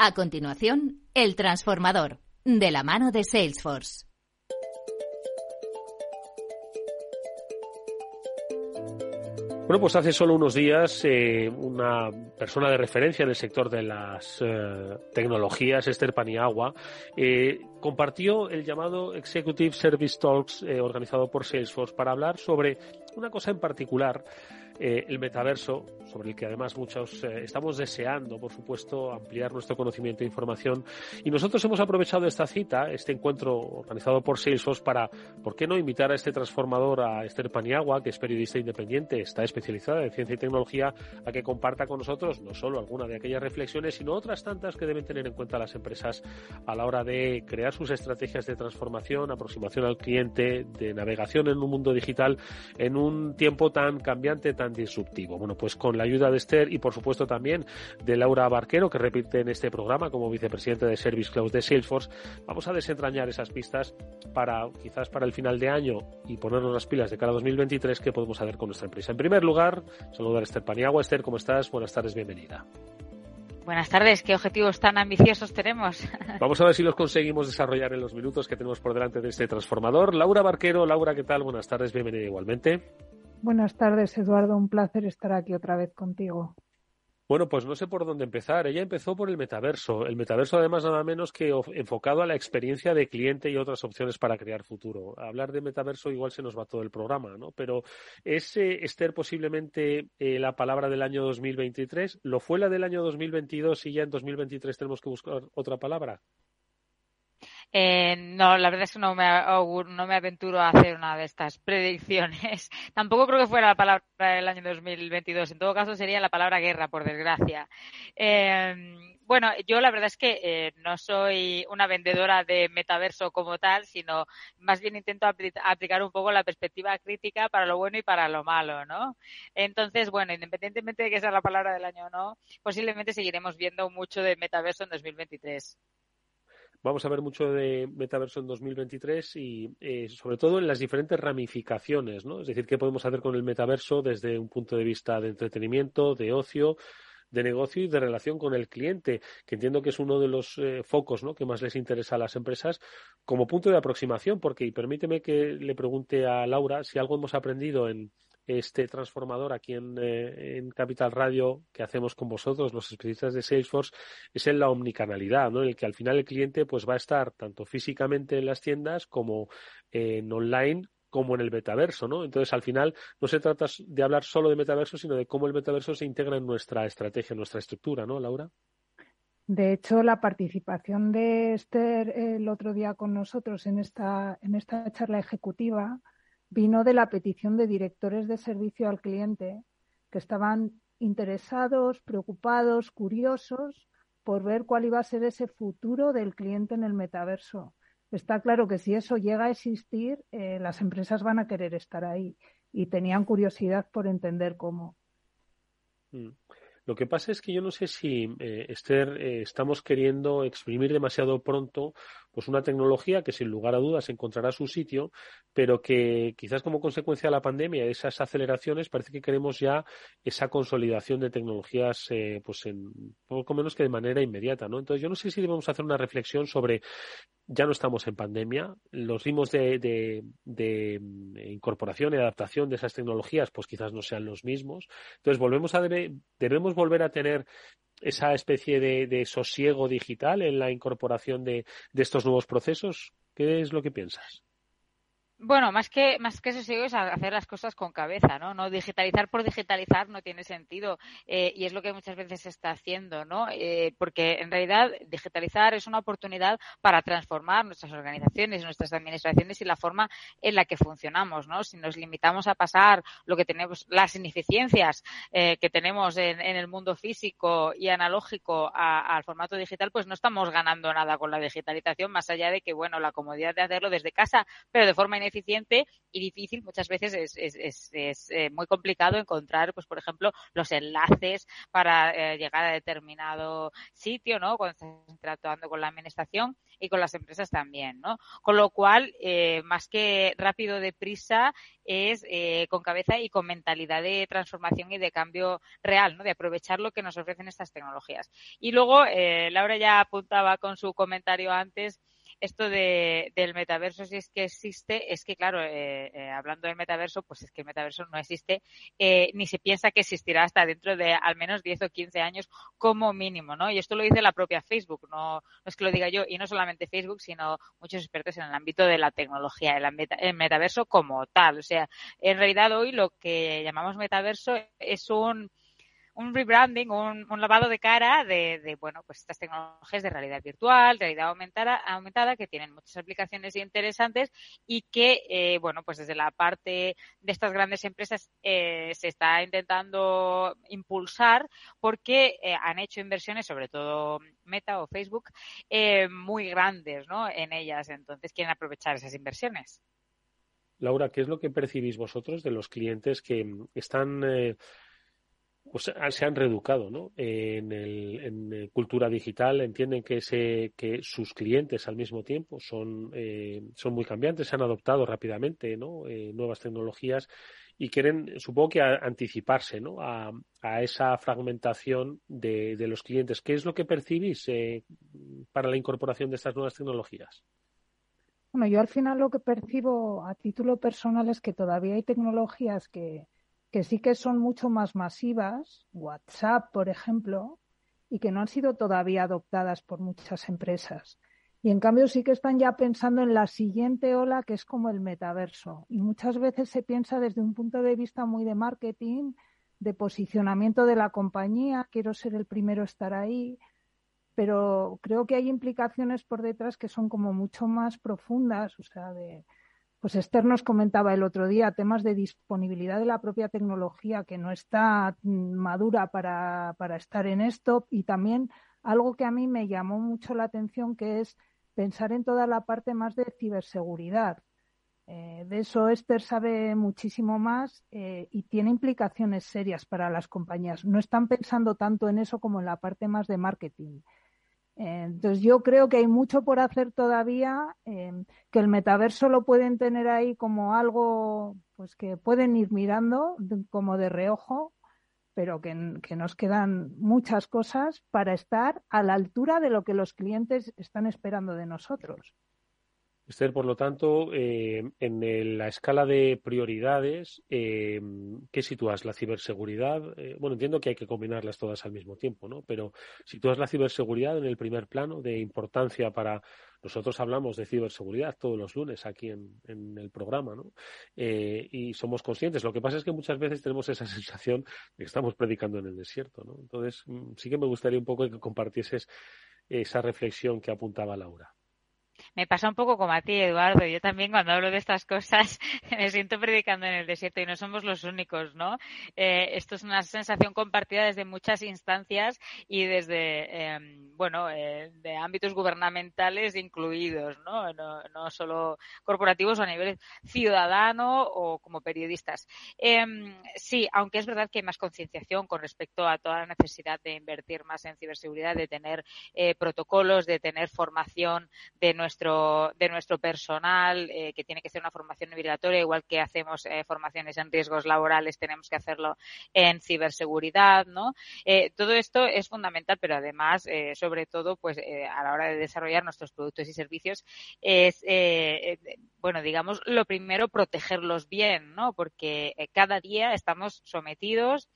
A continuación, El Transformador, de la mano de Salesforce. Bueno, pues hace solo unos días eh, una persona de referencia en el sector de las eh, tecnologías, Esther Paniagua, eh, compartió el llamado Executive Service Talks organizado por Salesforce para hablar sobre una cosa en particular eh, el metaverso, sobre el que además muchos eh, estamos deseando, por supuesto, ampliar nuestro conocimiento e información. Y nosotros hemos aprovechado esta cita, este encuentro organizado por Salesforce, para, ¿por qué no invitar a este transformador, a Esther Paniagua, que es periodista independiente, está especializada en ciencia y tecnología, a que comparta con nosotros no solo alguna de aquellas reflexiones, sino otras tantas que deben tener en cuenta las empresas a la hora de crear sus estrategias de transformación, aproximación al cliente, de navegación en un mundo digital, en un tiempo tan cambiante, tan disruptivo. Bueno, pues con la ayuda de Esther y por supuesto también de Laura Barquero, que repite en este programa como vicepresidente de Service Cloud de Salesforce, vamos a desentrañar esas pistas para quizás para el final de año y ponernos las pilas de cara a 2023 que podemos hacer con nuestra empresa. En primer lugar, saludar a Esther Paniagua. Esther, ¿cómo estás? Buenas tardes, bienvenida. Buenas tardes, ¿qué objetivos tan ambiciosos tenemos? Vamos a ver si los conseguimos desarrollar en los minutos que tenemos por delante de este transformador. Laura Barquero, Laura, ¿qué tal? Buenas tardes, bienvenida igualmente. Buenas tardes, Eduardo. Un placer estar aquí otra vez contigo. Bueno, pues no sé por dónde empezar. Ella empezó por el metaverso. El metaverso, además, nada menos que enfocado a la experiencia de cliente y otras opciones para crear futuro. Hablar de metaverso igual se nos va todo el programa, ¿no? Pero ¿es, eh, Esther, posiblemente eh, la palabra del año 2023? ¿Lo fue la del año 2022 y ya en 2023 tenemos que buscar otra palabra? Eh, no, la verdad es que no me, aventuro a hacer una de estas predicciones. Tampoco creo que fuera la palabra del año 2022. En todo caso, sería la palabra guerra, por desgracia. Eh, bueno, yo la verdad es que eh, no soy una vendedora de metaverso como tal, sino más bien intento aplicar un poco la perspectiva crítica para lo bueno y para lo malo, ¿no? Entonces, bueno, independientemente de que sea la palabra del año o no, posiblemente seguiremos viendo mucho de metaverso en 2023 vamos a ver mucho de metaverso en 2023 y eh, sobre todo en las diferentes ramificaciones, ¿no? Es decir, qué podemos hacer con el metaverso desde un punto de vista de entretenimiento, de ocio, de negocio y de relación con el cliente, que entiendo que es uno de los eh, focos ¿no? que más les interesa a las empresas como punto de aproximación, porque y permíteme que le pregunte a Laura si algo hemos aprendido en, este transformador aquí eh, en, Capital Radio que hacemos con vosotros, los especialistas de Salesforce, es en la omnicanalidad, ¿no? En el que al final el cliente pues va a estar tanto físicamente en las tiendas como en online como en el metaverso, ¿no? Entonces, al final, no se trata de hablar solo de metaverso, sino de cómo el metaverso se integra en nuestra estrategia, en nuestra estructura, ¿no, Laura? De hecho, la participación de Esther el otro día con nosotros en esta, en esta charla ejecutiva vino de la petición de directores de servicio al cliente que estaban interesados, preocupados, curiosos por ver cuál iba a ser ese futuro del cliente en el metaverso. Está claro que si eso llega a existir, eh, las empresas van a querer estar ahí y tenían curiosidad por entender cómo. Mm. Lo que pasa es que yo no sé si, eh, Esther, eh, estamos queriendo exprimir demasiado pronto pues una tecnología que sin lugar a dudas encontrará su sitio, pero que quizás como consecuencia de la pandemia, de esas aceleraciones, parece que queremos ya esa consolidación de tecnologías, eh, pues en poco menos que de manera inmediata, ¿no? Entonces yo no sé si debemos hacer una reflexión sobre ya no estamos en pandemia, los ritmos de, incorporación y adaptación de esas tecnologías, pues quizás no sean los mismos. Entonces volvemos a debemos volver a tener esa especie de, sosiego digital en la incorporación de, de estos nuevos procesos? ¿Qué es lo que piensas? Bueno, más que, más que eso sigo es hacer las cosas con cabeza, ¿no? No digitalizar por digitalizar no tiene sentido eh, y es lo que muchas veces se está haciendo, ¿no? Eh, porque en realidad digitalizar es una oportunidad para transformar nuestras organizaciones, nuestras administraciones y la forma en la que funcionamos, ¿no? Si nos limitamos a pasar lo que tenemos, las ineficiencias eh, que tenemos en, el mundo físico y analógico al formato digital, pues no estamos ganando nada con la digitalización, más allá de que, bueno, la comodidad de hacerlo desde casa, pero de forma eficiente y difícil. Muchas veces es, es, eh, muy complicado encontrar, pues, por ejemplo, los enlaces para eh, llegar a determinado sitio, ¿no? Cuando estás interactuando con la administración y con las empresas también, ¿no? Con lo cual, eh, más que rápido deprisa, es con cabeza y con mentalidad de transformación y de cambio real, ¿no? De aprovechar lo que nos ofrecen estas tecnologías. Y luego, Laura ya apuntaba con su comentario antes, esto de, del metaverso, si es que existe, es que, claro, eh, eh, hablando del metaverso, pues es que el metaverso no existe, eh, ni se piensa que existirá hasta dentro de al menos 10 o 15 años como mínimo, ¿no? Y esto lo dice la propia Facebook, no, no es que lo diga yo, y no solamente Facebook, sino muchos expertos en el ámbito de la tecnología, el, el metaverso como tal. O sea, en realidad hoy lo que llamamos metaverso es un un rebranding, un, un, lavado de cara de, bueno, pues estas tecnologías de realidad virtual, realidad aumentada, aumentada que tienen muchas aplicaciones interesantes y que, eh, bueno, pues desde la parte de estas grandes empresas eh, se está intentando impulsar porque eh, han hecho inversiones, sobre todo Meta o Facebook, eh, muy grandes, ¿no? En ellas. Entonces quieren aprovechar esas inversiones. Laura, ¿qué es lo que percibís vosotros de los clientes que están eh, se han reeducado ¿no? en, el, en eh, cultura digital, entienden que, ese, que sus clientes al mismo tiempo son, eh, son muy cambiantes, se han adoptado rápidamente. Eh, nuevas tecnologías y quieren, supongo que, anticiparse ¿no? a, esa fragmentación de, de, los clientes. ¿Qué es lo que percibís eh, para la incorporación de estas nuevas tecnologías? Bueno, yo al final lo que percibo a título personal es que todavía hay tecnologías que, que sí que son mucho más masivas, WhatsApp, por ejemplo, y que no han sido todavía adoptadas por muchas empresas. Y en cambio sí que están ya pensando en la siguiente ola, que es como el metaverso. Y muchas veces se piensa desde un punto de vista muy de marketing, de posicionamiento de la compañía, quiero ser el primero a estar ahí, pero creo que hay implicaciones por detrás que son como mucho más profundas, o sea, de, pues Esther nos comentaba el otro día temas de disponibilidad de la propia tecnología que no está madura para, para estar en esto y también algo que a mí me llamó mucho la atención que es pensar en toda la parte más de ciberseguridad. Eh, de eso Esther sabe muchísimo más eh, y tiene implicaciones serias para las compañías. No están pensando tanto en eso como en la parte más de marketing. Entonces yo creo que hay mucho por hacer todavía, eh, que el metaverso lo pueden tener ahí como algo pues que pueden ir mirando como de reojo, pero que, nos quedan muchas cosas para estar a la altura de lo que los clientes están esperando de nosotros. Esther, por lo tanto, eh, en la escala de prioridades, eh, ¿qué sitúas? ¿La ciberseguridad? Eh, bueno, entiendo que hay que combinarlas todas al mismo tiempo, ¿no? Pero sitúas la ciberseguridad en el primer plano de importancia para. Nosotros hablamos de ciberseguridad todos los lunes aquí en, el programa, ¿no? Y somos conscientes. Lo que pasa es que muchas veces tenemos esa sensación de que estamos predicando en el desierto, ¿no? Entonces, mm, sí que me gustaría un poco que compartieses esa reflexión que apuntaba Laura me pasa un poco como a ti, Eduardo. Yo también cuando hablo de estas cosas me siento predicando en el desierto y no somos los únicos, ¿no? Eh, esto es una sensación compartida desde muchas instancias y desde, eh, bueno, eh, de ámbitos gubernamentales incluidos, ¿no? ¿no? ¿no? solo corporativos o a nivel ciudadano o como periodistas. Em, sí, aunque es verdad que hay más concienciación con respecto a toda la necesidad de invertir más en ciberseguridad, de tener eh, protocolos, de tener formación de nuestra de nuestro personal, eh, que tiene que ser una formación obligatoria, igual que hacemos eh, formaciones en riesgos laborales, tenemos que hacerlo en ciberseguridad, ¿no? Eh, todo esto es fundamental, pero además, eh, sobre todo, pues a la hora de desarrollar nuestros productos y servicios, es, bueno, digamos, lo primero, protegerlos bien, ¿no? Porque cada día estamos sometidos,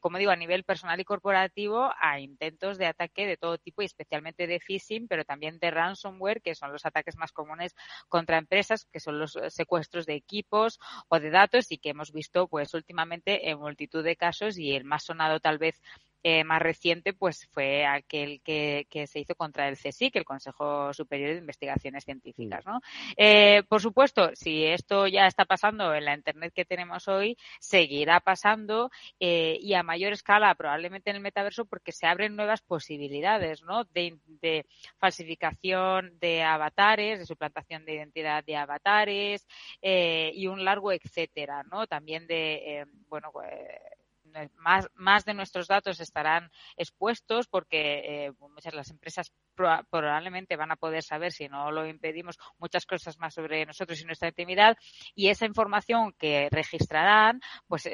como digo, a nivel personal y corporativo, a intentos de ataque de todo tipo y especialmente de phishing, pero también de ransomware que son los ataques más comunes contra empresas, que son los secuestros de equipos o de datos y que hemos visto pues últimamente en multitud de casos y el más sonado tal vez eh, más reciente pues fue aquel que, que, se hizo contra el CSIC, el Consejo Superior de Investigaciones Científicas. ¿no? Eh, por supuesto, si esto ya está pasando en la Internet que tenemos hoy, seguirá pasando eh, y a mayor escala probablemente en el metaverso porque se abren nuevas posibilidades ¿no? de, de falsificación de avatares, de suplantación de identidad de avatares eh, y un largo etcétera, ¿no? También de, eh, bueno, pues, más, más de nuestros datos estarán expuestos porque eh, muchas las empresas probablemente van a poder saber, si no lo impedimos, muchas cosas más sobre nosotros y nuestra intimidad y esa información que registrarán pues eh,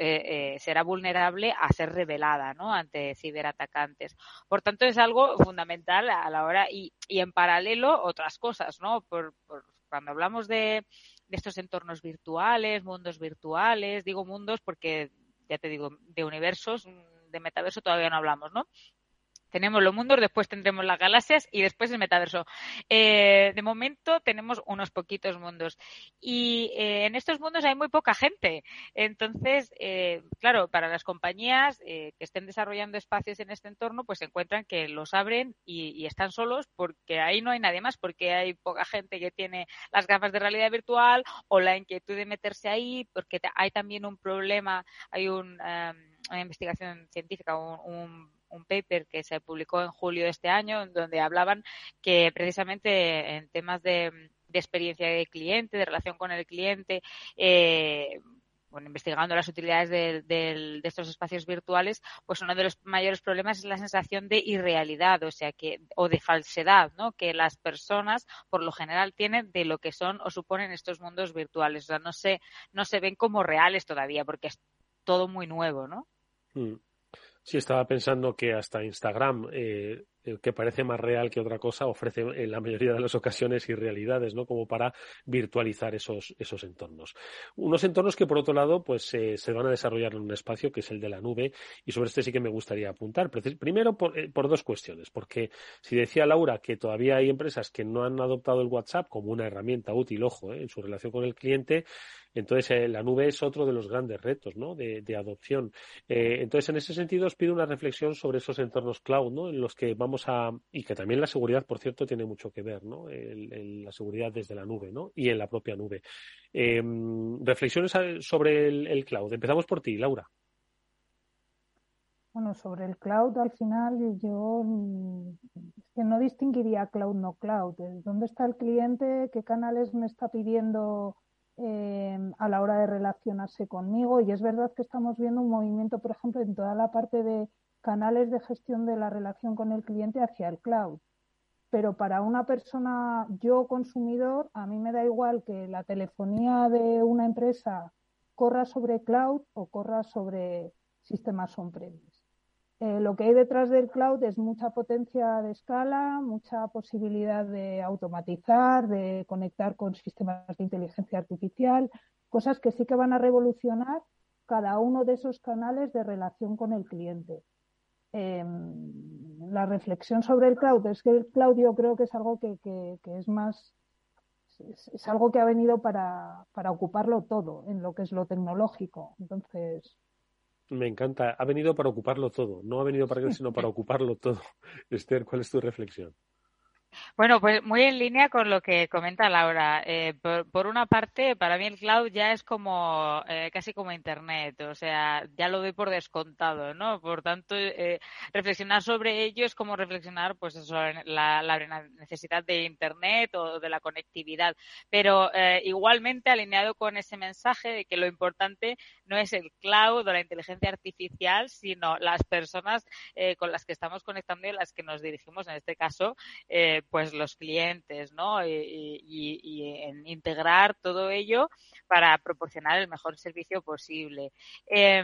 eh, será vulnerable a ser revelada ¿no? ante ciberatacantes. Por tanto, es algo fundamental a la hora y, y en paralelo otras cosas, ¿no? Por cuando hablamos de, de estos entornos virtuales, mundos virtuales, digo mundos porque ya te digo, de universos, de metaverso todavía no hablamos, ¿no? Tenemos los mundos, después tendremos las galaxias y después el metaverso. Eh, de momento tenemos unos poquitos mundos y eh, en estos mundos hay muy poca gente. Entonces, eh, claro, para las compañías eh, que estén desarrollando espacios en este entorno, pues se encuentran que los abren y, y, están solos porque ahí no hay nadie más, porque hay poca gente que tiene las gafas de realidad virtual o la inquietud de meterse ahí, porque hay también un problema, hay un, um, una investigación científica, un, un un paper que se publicó en julio de este año, donde hablaban que precisamente en temas de, de experiencia de cliente, de relación con el cliente, eh, bueno, investigando las utilidades de, de, de, estos espacios virtuales, pues uno de los mayores problemas es la sensación de irrealidad, o sea que, o de falsedad, ¿no? Que las personas, por lo general, tienen de lo que son o suponen estos mundos virtuales. O sea, no se, no se ven como reales todavía, porque es todo muy nuevo, ¿no? Mm. Sí, estaba pensando que hasta Instagram, eh, que parece más real que otra cosa, ofrece en la mayoría de las ocasiones irrealidades, ¿no? Como para virtualizar esos, esos entornos. Unos entornos que, por otro lado, pues eh, se van a desarrollar en un espacio que es el de la nube, y sobre este sí que me gustaría apuntar. Primero, por, eh, por dos cuestiones, porque si decía Laura que todavía hay empresas que no han adoptado el WhatsApp como una herramienta útil, ojo, eh, en su relación con el cliente, entonces, eh, la nube es otro de los grandes retos ¿no? de, adopción. Eh, entonces, en ese sentido, os pido una reflexión sobre esos entornos cloud, ¿no? en los que vamos y que también la seguridad, por cierto, tiene mucho que ver, ¿no? La seguridad desde la nube ¿no? y en la propia nube. Eh, reflexiones sobre el, cloud. Empezamos por ti, Laura. Bueno, sobre el cloud, al final yo es que no distinguiría cloud no cloud. ¿Dónde está el cliente? ¿Qué canales me está pidiendo eh, a la hora de relacionarse conmigo. Y es verdad que estamos viendo un movimiento, por ejemplo, en toda la parte de canales de gestión de la relación con el cliente hacia el cloud. Pero para una persona, yo consumidor, a mí me da igual que la telefonía de una empresa corra sobre cloud o corra sobre sistemas on-premise. Eh, lo que hay detrás del cloud es mucha potencia de escala, mucha posibilidad de automatizar, de conectar con sistemas de inteligencia artificial, cosas que sí que van a revolucionar cada uno de esos canales de relación con el cliente. Eh, la reflexión sobre el cloud es que el cloud yo creo que es algo que, que, que es más, es, es, algo que ha venido para, para ocuparlo todo en lo que es lo tecnológico. Entonces, me encanta. Ha venido para ocuparlo todo. No ha venido para qué, sino para ocuparlo todo. Esther, ¿cuál es tu reflexión? Bueno, pues muy en línea con lo que comenta Laura. Eh, por, una parte, para mí el cloud ya es como eh, casi como Internet, o sea, ya lo doy por descontado, ¿no? Por tanto, eh, reflexionar sobre ello es como reflexionar, pues, sobre la, la, necesidad de Internet o de la conectividad. Pero eh, igualmente alineado con ese mensaje de que lo importante no es el cloud o la inteligencia artificial, sino las personas eh, con las que estamos conectando y las que nos dirigimos, en este caso, eh, pues los clientes, ¿no? Y, en integrar todo ello para proporcionar el mejor servicio posible. Eh,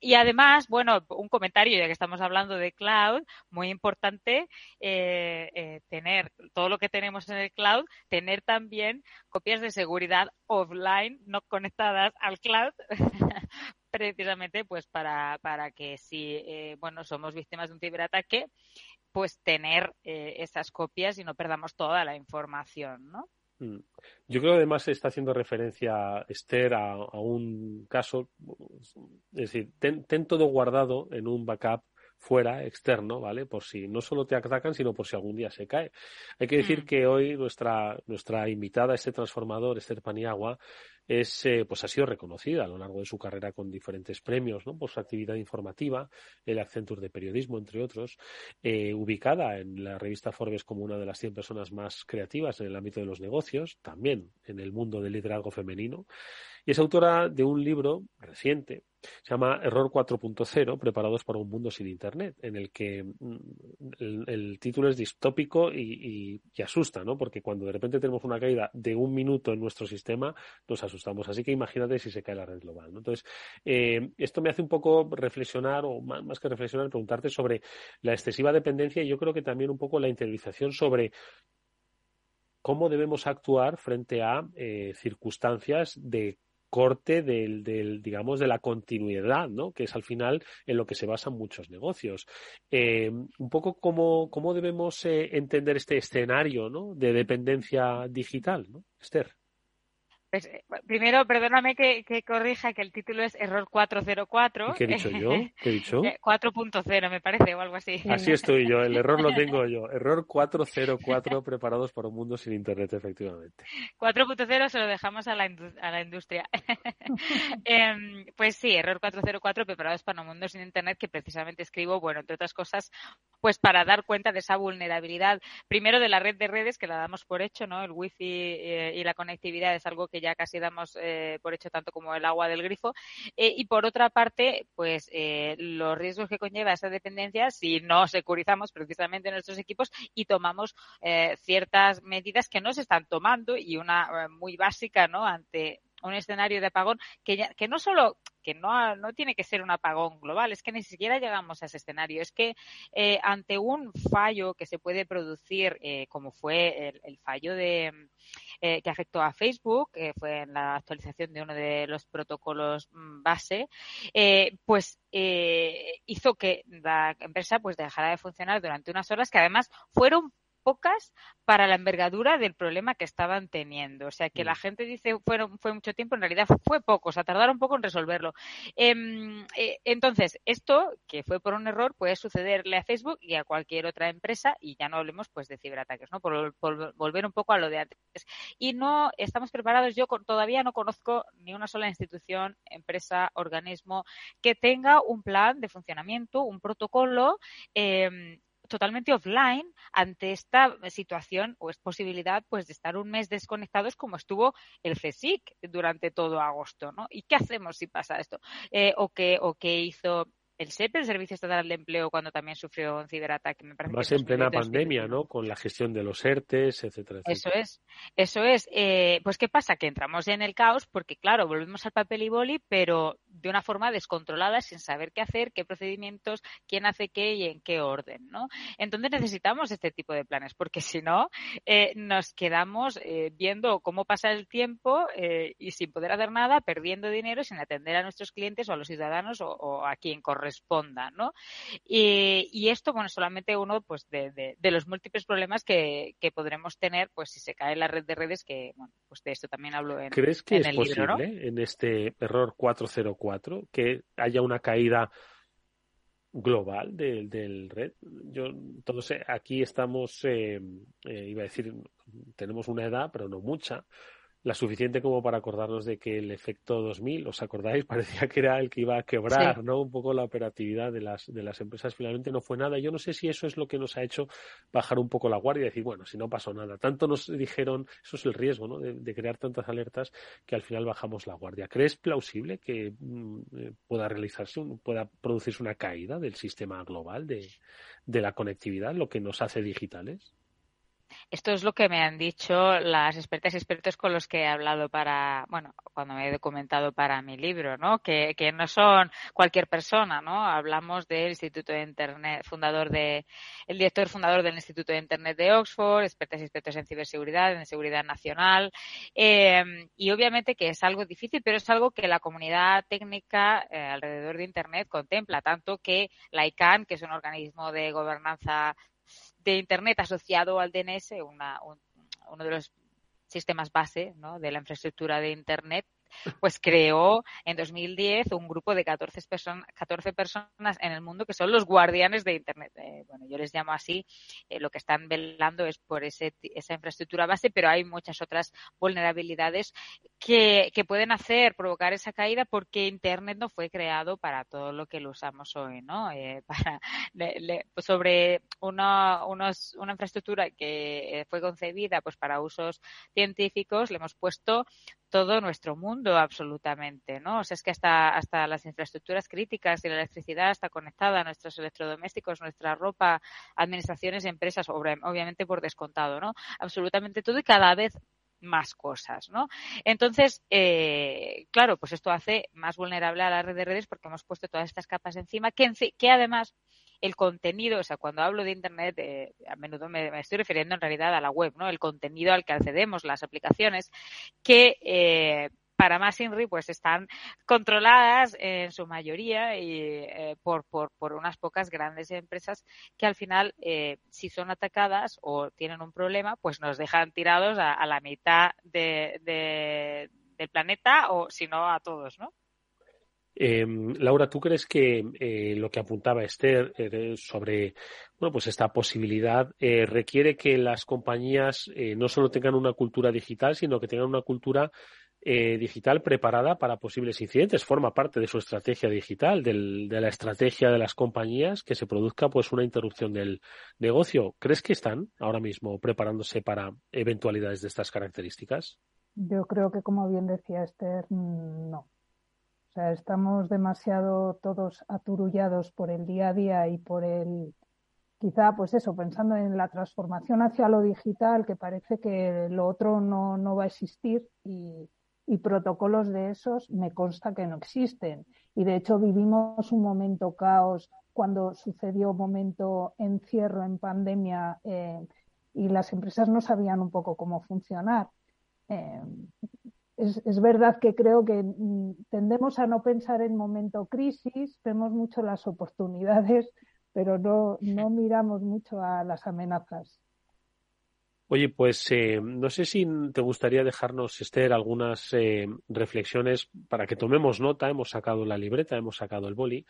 y además, bueno, un comentario, ya que estamos hablando de cloud, muy importante eh, eh, tener todo lo que tenemos en el cloud, tener también copias de seguridad offline, no conectadas al cloud, precisamente pues para, para que si, eh, bueno, somos víctimas de un ciberataque, pues tener eh, esas copias y no perdamos toda la información, ¿no? Mm. Yo creo que además se está haciendo referencia, Esther, a, a un caso, es decir, ten, ten, todo guardado en un backup fuera, externo, ¿vale? Por si no solo te atacan, sino por si algún día se cae. Hay que decir Mm. que hoy nuestra, nuestra invitada, este transformador, Esther Paniagua, es, eh, pues ha sido reconocida a lo largo de su carrera con diferentes premios, ¿no? Por su actividad informativa, el Accenture de Periodismo, entre otros, eh, ubicada en la revista Forbes como una de las 100 personas más creativas en el ámbito de los negocios, también en el mundo del liderazgo femenino, y es autora de un libro reciente, se llama Error 4.0, preparados para un mundo sin Internet, en el que mm, el, el título es distópico y, y- y asusta, ¿no? Porque cuando de repente tenemos una caída de un minuto en nuestro sistema, nos asustamos. Así que imagínate si se cae la red global, ¿no? Entonces, eh, esto me hace un poco reflexionar, o más, que reflexionar, preguntarte sobre la excesiva dependencia y yo creo que también un poco la interiorización sobre cómo debemos actuar frente a eh, circunstancias de corte del, del, digamos, de la continuidad, ¿no? Que es al final en lo que se basan muchos negocios. Eh, un poco cómo, cómo debemos eh, entender este escenario, ¿no? De dependencia digital, ¿no? Esther. Pues, eh, primero, perdóname que, que corrija que el título es Error 404. ¿Y ¿Qué he dicho yo? ¿Qué he dicho? Eh, 4.0 me parece o algo así. Así estoy yo, el error lo tengo yo. Error 404, preparados para un mundo sin Internet, efectivamente. 4.0 se lo dejamos a la, indu- a la industria. Em, pues sí, error 404, preparados para un mundo sin Internet, que precisamente escribo, bueno, entre otras cosas, pues para dar cuenta de esa vulnerabilidad, primero de la red de redes, que la damos por hecho, ¿no? El wifi eh, y la conectividad es algo que ya casi damos eh, por hecho tanto como el agua del grifo. Eh, y por otra parte, pues eh, los riesgos que conlleva esa dependencia si no securizamos precisamente nuestros equipos y tomamos ciertas medidas que no se están tomando y una muy básica, ¿no? Ante un escenario de apagón que, ya, que no solo que no, no tiene que ser un apagón global, es que ni siquiera llegamos a ese escenario. Es que eh, ante un fallo que se puede producir, eh, como fue el, el fallo de, eh, que afectó a Facebook, que fue en la actualización de uno de los protocolos mm, base, eh, pues eh, hizo que la empresa pues dejara de funcionar durante unas horas que además fueron pocas para la envergadura del problema que estaban teniendo. O sea, que la gente dice fueron, fue mucho tiempo, en realidad fue poco, o sea, tardaron poco en resolverlo. Eh, eh, entonces, esto, que fue por un error, puede sucederle a Facebook y a cualquier otra empresa, y ya no hablemos pues de ciberataques, ¿no? Por, por volver un poco a lo de antes. Y no estamos preparados, yo con, todavía no conozco ni una sola institución, empresa, organismo que tenga un plan de funcionamiento, un protocolo eh, totalmente offline ante esta situación o es posibilidad pues de estar un mes desconectados como estuvo el CSIC durante todo agosto, ¿no? ¿Y qué hacemos si pasa esto? Eh, o que o que hizo el SEP, el Servicio Estatal de Empleo, cuando también sufrió un ciberataque. Me parece Más que en plena 2020, pandemia, ¿no? Con la gestión de los ERTES, etcétera, etcétera. Eso es, eso es. Eh, pues ¿qué pasa? Que entramos en el caos porque, claro, volvemos al papel y boli, pero de una forma descontrolada, sin saber qué hacer, qué procedimientos, quién hace qué y en qué orden, ¿no? Entonces necesitamos este tipo de planes, porque si no, eh, nos quedamos eh, viendo cómo pasa el tiempo eh, y sin poder hacer nada, perdiendo dinero, sin atender a nuestros clientes o a los ciudadanos o, a quien corresponda, ¿no? Y, y, esto, bueno, solamente uno pues de, de, de los múltiples problemas que, que, podremos tener pues si se cae la red de redes, que bueno, pues de esto también hablo en ¿Crees que en es el posible libro, ¿no? en este error 404 que haya una caída global del, del red? Yo, todos aquí estamos, eh, eh, iba a decir, tenemos una edad, pero no mucha, la suficiente como para acordarnos de que el efecto 2000, ¿os acordáis? Parecía que era el que iba a quebrar, sí. ¿no? Un poco la operatividad de las, de las empresas. Finalmente no fue nada. Yo no sé si eso es lo que nos ha hecho bajar un poco la guardia y decir, bueno, si no pasó nada. Tanto nos dijeron, eso es el riesgo, ¿no? De, de crear tantas alertas que al final bajamos la guardia. ¿Crees plausible que mm, pueda realizarse, un, pueda producirse una caída del sistema global de, de la conectividad, lo que nos hace digitales? Esto es lo que me han dicho las expertas y expertos con los que he hablado para, bueno, cuando me he documentado para mi libro, ¿no? Que, no son cualquier persona, ¿no? Hablamos del Instituto de Internet, fundador de, el director fundador del Instituto de Internet de Oxford, expertas y expertos en ciberseguridad, en seguridad nacional, eh, y obviamente que es algo difícil, pero es algo que la comunidad técnica eh, alrededor de Internet contempla, tanto que la ICANN, que es un organismo de gobernanza de Internet asociado al DNS, una, un, uno de los sistemas base ¿no? de la infraestructura de Internet, pues creó en 2010 un grupo de 14, personas 14 personas en el mundo que son los guardianes de Internet. Eh, bueno, yo les llamo así, eh, lo que están velando es por ese, esa infraestructura base, pero hay muchas otras vulnerabilidades que, pueden hacer, provocar esa caída porque Internet no fue creado para todo lo que lo usamos hoy, ¿no? Eh, sobre una, unos, una infraestructura que fue concebida pues para usos científicos, le hemos puesto todo nuestro mundo absolutamente, ¿no? O sea, es que hasta, hasta las infraestructuras críticas y la electricidad está conectada, nuestros electrodomésticos, nuestra ropa, administraciones, empresas, obviamente por descontado, ¿no? Absolutamente todo y cada vez más cosas, ¿no? Entonces, eh, claro, pues esto hace más vulnerable a la red de redes porque hemos puesto todas estas capas encima que, que además el contenido, o sea, cuando hablo de Internet, eh, a menudo me, estoy refiriendo en realidad a la web, ¿no? El contenido al que accedemos, las aplicaciones, que eh, para más INRI pues están controladas en su mayoría y eh, por, por, unas pocas grandes empresas que al final si son atacadas o tienen un problema pues nos dejan tirados a, la mitad de, del planeta o si no a todos, ¿no? Eh, Laura, ¿tú crees que eh, lo que apuntaba Esther eh, sobre bueno, pues esta posibilidad eh, requiere que las compañías eh, no solo tengan una cultura digital, sino que tengan una cultura digital preparada para posibles incidentes? Forma parte de su estrategia digital, del, de la estrategia de las compañías que se produzca pues una interrupción del negocio. ¿Crees que están ahora mismo preparándose para eventualidades de estas características? Yo creo que, como bien decía Esther, no sea, estamos demasiado todos aturullados por el día a día y por el, quizá, pues eso, pensando en la transformación hacia lo digital, que parece que lo otro no, no va a existir y, y protocolos de esos me consta que no existen. Y de hecho vivimos un momento caos cuando sucedió un momento encierro en pandemia eh, y las empresas no sabían un poco cómo funcionar. Eh, es, verdad que creo que mm, tendemos a no pensar en momento crisis, vemos mucho las oportunidades, pero no, no miramos mucho a las amenazas. Oye, pues eh, no sé si te gustaría dejarnos, Esther, algunas eh, reflexiones para que tomemos nota. Hemos sacado la libreta, hemos sacado el boli,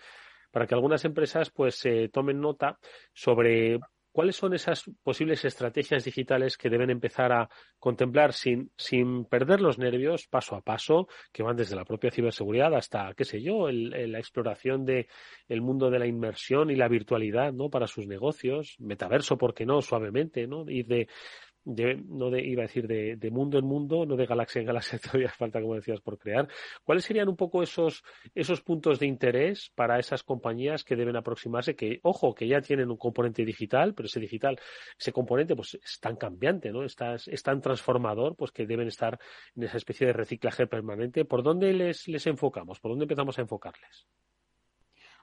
para que algunas empresas pues eh, tomen nota sobre ¿cuáles son esas posibles estrategias digitales que deben empezar a contemplar sin, sin perder los nervios paso a paso, que van desde la propia ciberseguridad hasta, qué sé yo, la exploración del el mundo de la inmersión y la virtualidad, ¿no? Para sus negocios, metaverso, ¿por qué no? Suavemente, ¿no? Ir de, no de, iba a decir de, de, mundo en mundo, no de galaxia en galaxia, todavía falta, como decías, por crear. ¿Cuáles serían un poco esos, esos puntos de interés para esas compañías que deben aproximarse? Que, ojo, que ya tienen un componente digital, pero ese digital, ese componente, pues es tan cambiante, ¿no? Está, es tan transformador, pues que deben estar en esa especie de reciclaje permanente. ¿Por dónde les, les enfocamos? ¿Por dónde empezamos a enfocarles?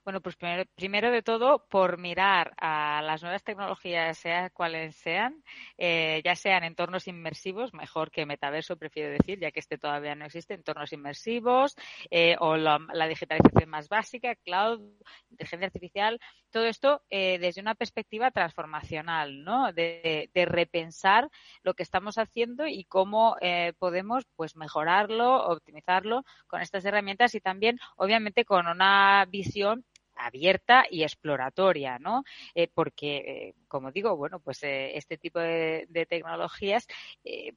Bueno, pues primero, de todo, por mirar a las nuevas tecnologías, sea cuales sean, eh, ya sean entornos inmersivos, mejor que metaverso, prefiero decir, ya que este todavía no existe, entornos inmersivos, eh, o la, digitalización más básica, cloud, inteligencia artificial, todo esto eh, desde una perspectiva transformacional, ¿no? De, de, repensar lo que estamos haciendo y cómo podemos, pues, mejorarlo, optimizarlo con estas herramientas y también, obviamente, con una visión abierta y exploratoria, ¿no? Eh, porque, eh, como digo, bueno, pues eh, este tipo de, tecnologías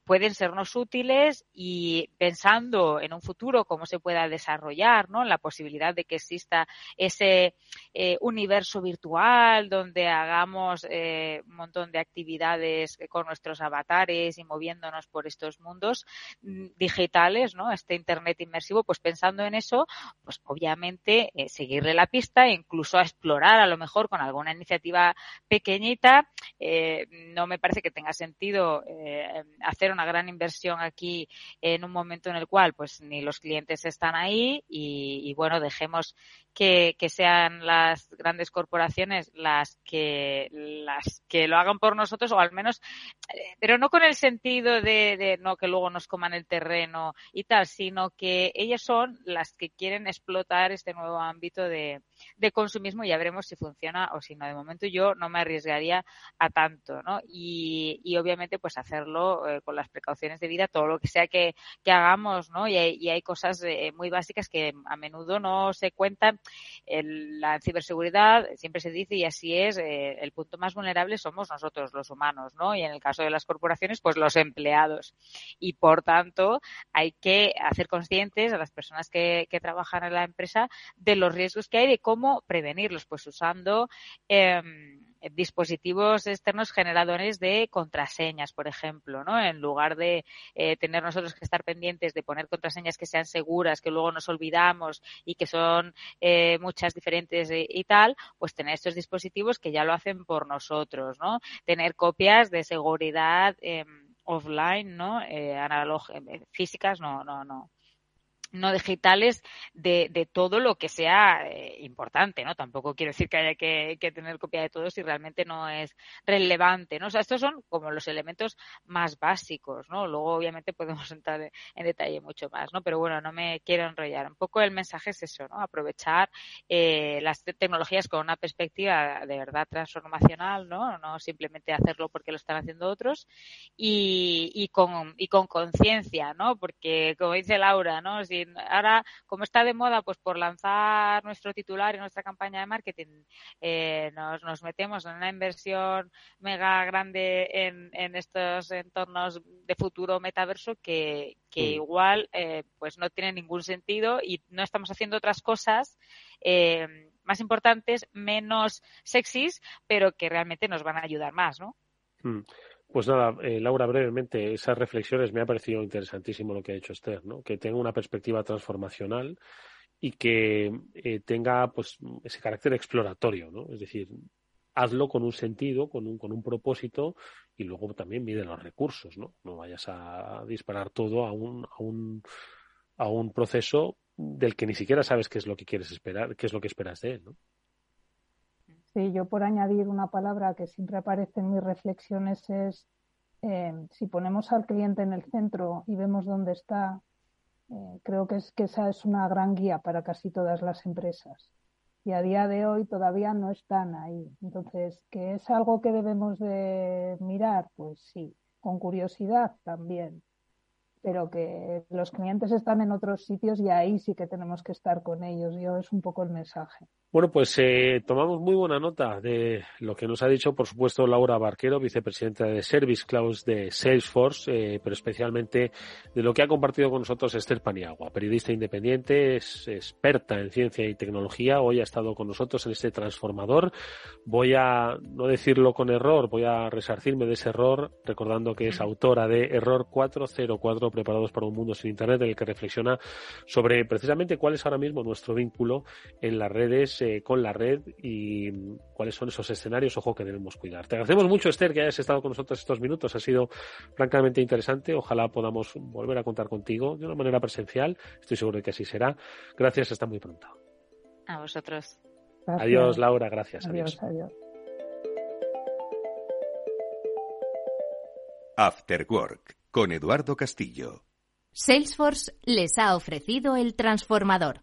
pueden sernos útiles y pensando en un futuro cómo se pueda desarrollar, ¿no? La posibilidad de que exista ese universo virtual donde hagamos un montón de actividades con nuestros avatares y moviéndonos por estos mundos mm, digitales, ¿no? Este Internet inmersivo, pues pensando en eso, pues obviamente seguirle la pista incluso a explorar a lo mejor con alguna iniciativa pequeñita. Eh, no me parece que tenga sentido eh, hacer una gran inversión aquí en un momento en el cual pues ni los clientes están ahí y, bueno, dejemos que, que sean las grandes corporaciones las que las que lo hagan por nosotros o al menos eh, pero no con el sentido de, de no que luego nos coman el terreno y tal sino que ellas son las que quieren explotar este nuevo ámbito de, de consumismo y ya veremos si funciona o si no. De momento yo no me arriesgaría a tanto no y, y obviamente pues hacerlo eh, con las precauciones de vida todo lo que sea que, que hagamos no y hay, y hay cosas eh, muy básicas que a menudo no se cuentan el, la ciberseguridad siempre se dice y así es eh, el punto más vulnerable somos nosotros los humanos no y en el caso de las corporaciones pues los empleados. Y por tanto hay que hacer conscientes a las personas que, que trabajan en la empresa de los riesgos que hay de cómo prevenirlos pues usando eh, dispositivos externos generadores de contraseñas, por ejemplo, ¿no? En lugar de eh, tener nosotros que estar pendientes de poner contraseñas que sean seguras, que luego nos olvidamos y que son eh, muchas diferentes y, tal, pues tener estos dispositivos que ya lo hacen por nosotros, ¿no? Tener copias de seguridad eh, offline, ¿no? Eh, analog físicas, no, no, no no digitales de, de, todo lo que sea eh, importante, ¿no? Tampoco quiero decir que haya que, tener copia de todo si realmente no es relevante, ¿no? O sea, estos son como los elementos más básicos, ¿no? Luego, obviamente, podemos entrar en, detalle mucho más, ¿no? Pero bueno, no me quiero enrollar. Un poco el mensaje es eso, ¿no? Aprovechar eh, las tecnologías con una perspectiva de verdad transformacional, ¿no? No simplemente hacerlo porque lo están haciendo otros y, y con y con conciencia, ¿no? Porque, como dice Laura, ¿no? Si ahora, como está de moda, pues por lanzar nuestro titular y nuestra campaña de marketing, eh, nos, nos, metemos en una inversión mega grande en, en estos entornos de futuro metaverso que, que mm. igual eh, pues no tiene ningún sentido y no estamos haciendo otras cosas eh, más importantes, menos sexys, pero que realmente nos van a ayudar más, ¿no? Mm. Pues nada, eh, Laura, brevemente, esas reflexiones me ha parecido interesantísimo lo que ha hecho Esther, ¿no? Que tenga una perspectiva transformacional y que eh, tenga pues ese carácter exploratorio, ¿no? Es decir, hazlo con un sentido, con un, con un propósito y luego también mide los recursos, ¿no? No vayas a disparar todo a un, a un, a un proceso del que ni siquiera sabes qué es lo que quieres esperar, qué es lo que esperas de él, ¿no? Sí, yo por añadir una palabra que siempre aparece en mis reflexiones es eh, si ponemos al cliente en el centro y vemos dónde está, eh, creo que, es, que esa es una gran guía para casi todas las empresas. Y a día de hoy todavía no están ahí. Entonces, ¿que es algo que debemos de mirar? Pues sí, con curiosidad también pero que los clientes están en otros sitios y ahí sí que tenemos que estar con ellos. Yo es un poco el mensaje. Bueno, pues eh, tomamos muy buena nota de lo que nos ha dicho, por supuesto, Laura Barquero, vicepresidenta de Service Cloud de Salesforce, eh, pero especialmente de lo que ha compartido con nosotros Esther Paniagua, periodista independiente, es experta en ciencia y tecnología. Hoy ha estado con nosotros en este transformador. Voy a no decirlo con error, voy a resarcirme de ese error, recordando que es autora de Error 404 preparados para un mundo sin Internet, en el que reflexiona sobre precisamente cuál es ahora mismo nuestro vínculo en las redes, eh, con la red y cuáles son esos escenarios, ojo, que debemos cuidar. Te agradecemos mucho, Esther, que hayas estado con nosotros estos minutos. Ha sido francamente interesante. Ojalá podamos volver a contar contigo de una manera presencial. Estoy seguro de que así será. Gracias, hasta muy pronto. A vosotros. Gracias. Adiós, Laura. Gracias. Adiós. adiós. adiós. After Work con Eduardo Castillo. Salesforce les ha ofrecido el transformador.